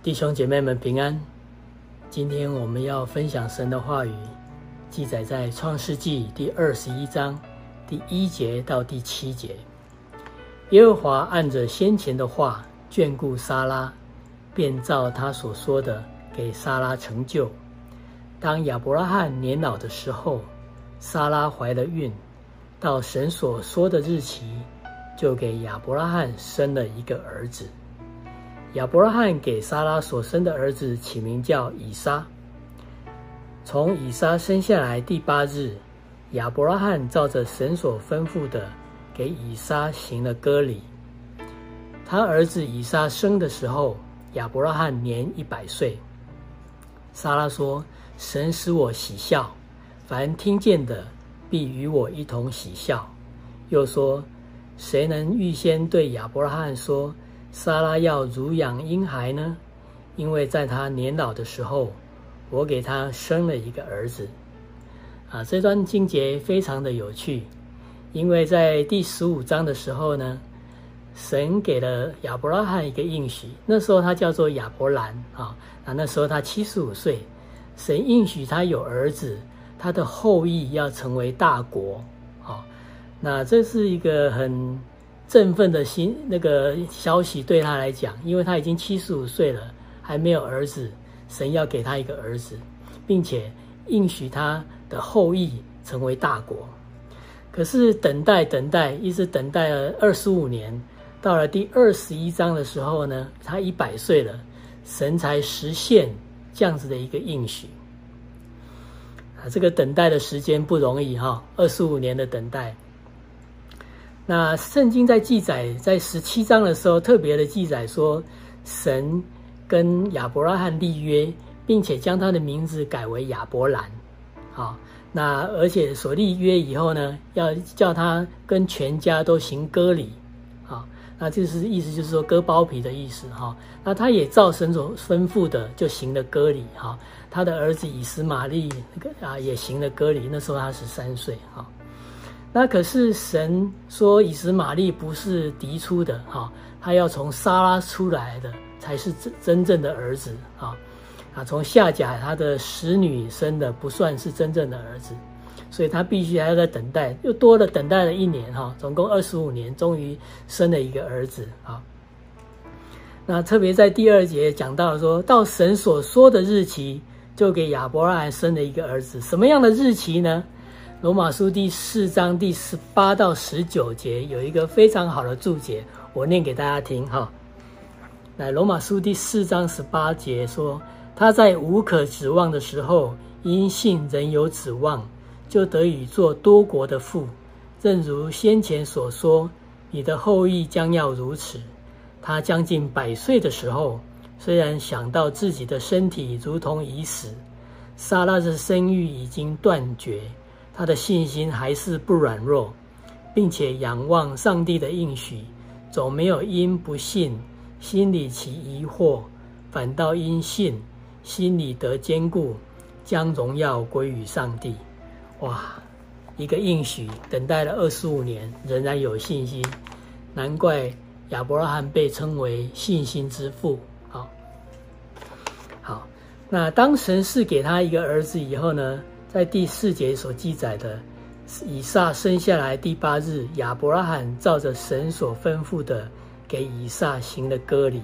弟兄姐妹们平安。今天我们要分享神的话语，记载在创世纪第二十一章第一节到第七节。耶和华按着先前的话眷顾撒拉，便照他所说的给撒拉成就。当亚伯拉罕年老的时候，撒拉怀了孕，到神所说的日期，就给亚伯拉罕生了一个儿子。亚伯拉罕给撒拉所生的儿子起名叫以撒。从以撒生下来第八日，亚伯拉罕照着神所吩咐的，给以撒行了割礼。他儿子以撒生的时候，亚伯拉罕年一百岁。撒拉说：“神使我喜笑，凡听见的必与我一同喜笑。”又说：“谁能预先对亚伯拉罕说？”撒拉要乳养婴孩呢，因为在他年老的时候，我给他生了一个儿子。啊，这段经节非常的有趣，因为在第十五章的时候呢，神给了亚伯拉罕一个应许，那时候他叫做亚伯兰啊，那那时候他七十五岁，神应许他有儿子，他的后裔要成为大国。啊，那这是一个很。振奋的心，那个消息对他来讲，因为他已经七十五岁了，还没有儿子，神要给他一个儿子，并且应许他的后裔成为大国。可是等待等待，一直等待了二十五年，到了第二十一章的时候呢，他一百岁了，神才实现这样子的一个应许。啊，这个等待的时间不容易哈，二十五年的等待。那圣经在记载，在十七章的时候，特别的记载说，神跟亚伯拉罕立约，并且将他的名字改为亚伯兰。好，那而且所立约以后呢，要叫他跟全家都行割礼。好，那就是意思就是说割包皮的意思。哈，那他也照神所吩咐的就行了割礼。哈，他的儿子以实玛利啊也行了割礼，那时候他十三岁。哈。那可是神说以实玛利不是嫡出的哈，他要从撒拉出来的才是真真正的儿子啊啊，从夏甲他的使女生的不算是真正的儿子，所以他必须还要再等待，又多了等待了一年哈，总共二十五年，终于生了一个儿子啊。那特别在第二节讲到说到神所说的日期，就给亚伯拉罕生了一个儿子，什么样的日期呢？罗马书第四章第十八到十九节有一个非常好的注解，我念给大家听哈。来，罗马书第四章十八节说：“他在无可指望的时候，因信仍有指望，就得以做多国的父。正如先前所说，你的后裔将要如此。他将近百岁的时候，虽然想到自己的身体如同已死，撒拉的生育已经断绝。”他的信心还是不软弱，并且仰望上帝的应许，总没有因不信心里起疑惑，反倒因信心里得坚固，将荣耀归于上帝。哇，一个应许等待了二十五年，仍然有信心，难怪亚伯拉罕被称为信心之父。好，好，那当神赐给他一个儿子以后呢？在第四节所记载的，以撒生下来第八日，亚伯拉罕照着神所吩咐的，给以撒行了割礼。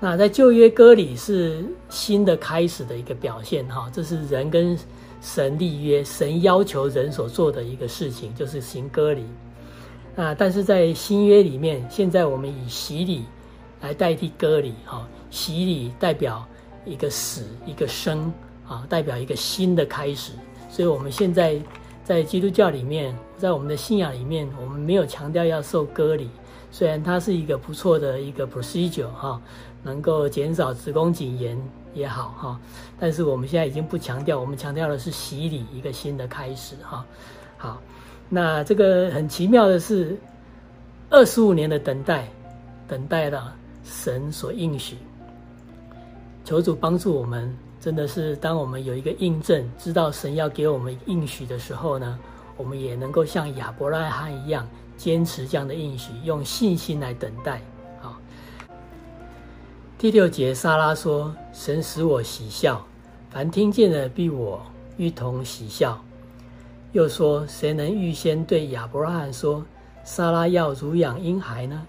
那在旧约割礼是新的开始的一个表现，哈，这是人跟神立约，神要求人所做的一个事情，就是行割礼。那但是在新约里面，现在我们以洗礼来代替割礼，哈，洗礼代表一个死，一个生。啊，代表一个新的开始，所以我们现在在基督教里面，在我们的信仰里面，我们没有强调要受割礼，虽然它是一个不错的一个 procedure 哈，能够减少子宫颈炎也好哈，但是我们现在已经不强调，我们强调的是洗礼，一个新的开始哈。好，那这个很奇妙的是，二十五年的等待，等待了神所应许，求主帮助我们。真的是，当我们有一个印证，知道神要给我们应许的时候呢，我们也能够像亚伯拉罕一样坚持这样的应许，用信心来等待。好，第六节，撒拉说：“神使我喜笑，凡听见的必我一同喜笑。”又说：“谁能预先对亚伯拉罕说，撒拉要乳养婴孩呢？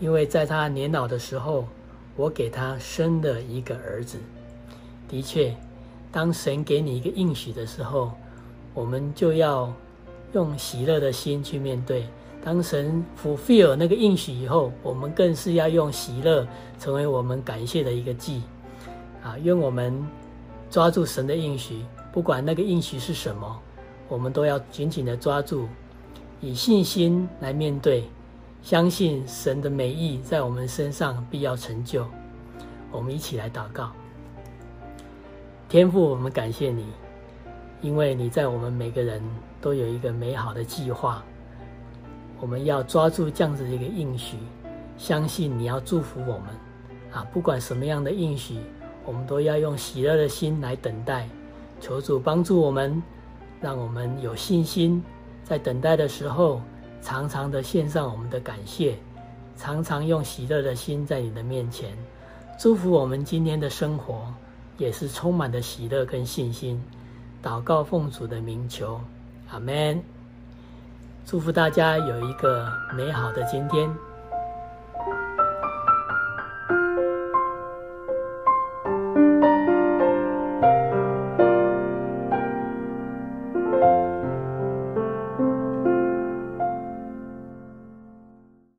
因为在他年老的时候，我给他生了一个儿子。”的确，当神给你一个应许的时候，我们就要用喜乐的心去面对。当神 fulfill 那个应许以后，我们更是要用喜乐成为我们感谢的一个祭。啊，愿我们抓住神的应许，不管那个应许是什么。我们都要紧紧的抓住，以信心来面对，相信神的美意在我们身上必要成就。我们一起来祷告，天父，我们感谢你，因为你在我们每个人都有一个美好的计划。我们要抓住这样子的一个应许，相信你要祝福我们。啊，不管什么样的应许，我们都要用喜乐的心来等待，求主帮助我们。让我们有信心，在等待的时候，常常的献上我们的感谢，常常用喜乐的心在你的面前，祝福我们今天的生活，也是充满的喜乐跟信心。祷告奉主的名求，阿门。祝福大家有一个美好的今天。